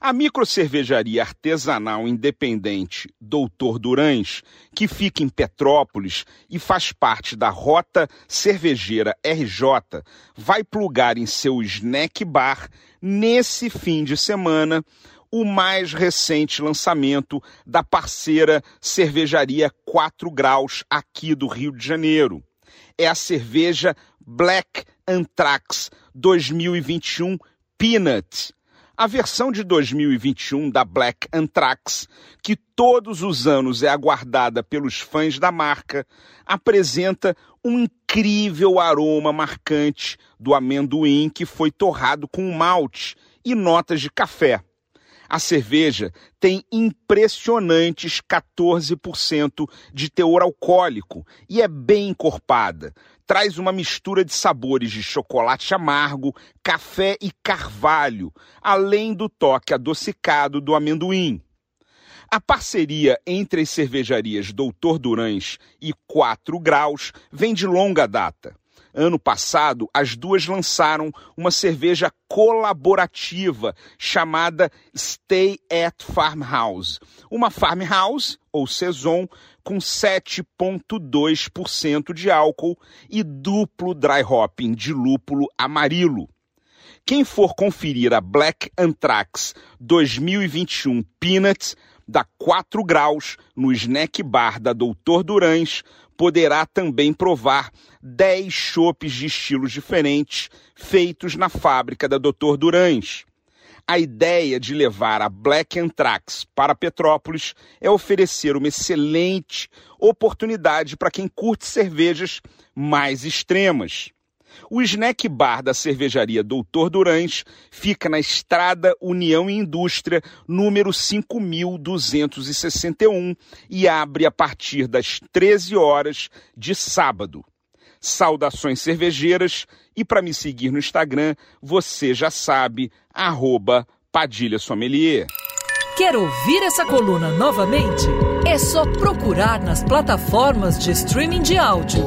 A microcervejaria artesanal independente Doutor Durães, que fica em Petrópolis e faz parte da Rota Cervejeira RJ, vai plugar em seu snack bar nesse fim de semana o mais recente lançamento da parceira Cervejaria 4 Graus aqui do Rio de Janeiro. É a cerveja Black Anthrax 2021 Peanut a versão de 2021 da Black Anthrax, que todos os anos é aguardada pelos fãs da marca, apresenta um incrível aroma marcante do amendoim que foi torrado com malte e notas de café. A cerveja tem impressionantes 14% de teor alcoólico e é bem encorpada. Traz uma mistura de sabores de chocolate amargo, café e carvalho, além do toque adocicado do amendoim. A parceria entre as cervejarias Doutor Durães e 4 Graus vem de longa data. Ano passado, as duas lançaram uma cerveja colaborativa chamada Stay at Farmhouse. Uma farmhouse, ou saison, com 7,2% de álcool e duplo dry hopping de lúpulo amarilo. Quem for conferir a Black Anthrax 2021 Peanuts da 4 graus no snack bar da Doutor Durães poderá também provar 10 chopes de estilos diferentes feitos na fábrica da Dr. Durães. A ideia de levar a Black Anthrax para Petrópolis é oferecer uma excelente oportunidade para quem curte cervejas mais extremas. O snack bar da cervejaria Doutor Durães fica na Estrada União e Indústria, número 5261, e abre a partir das 13 horas de sábado. Saudações cervejeiras e para me seguir no Instagram, você já sabe, arroba Padilha Sommelier. Quer ouvir essa coluna novamente? É só procurar nas plataformas de streaming de áudio.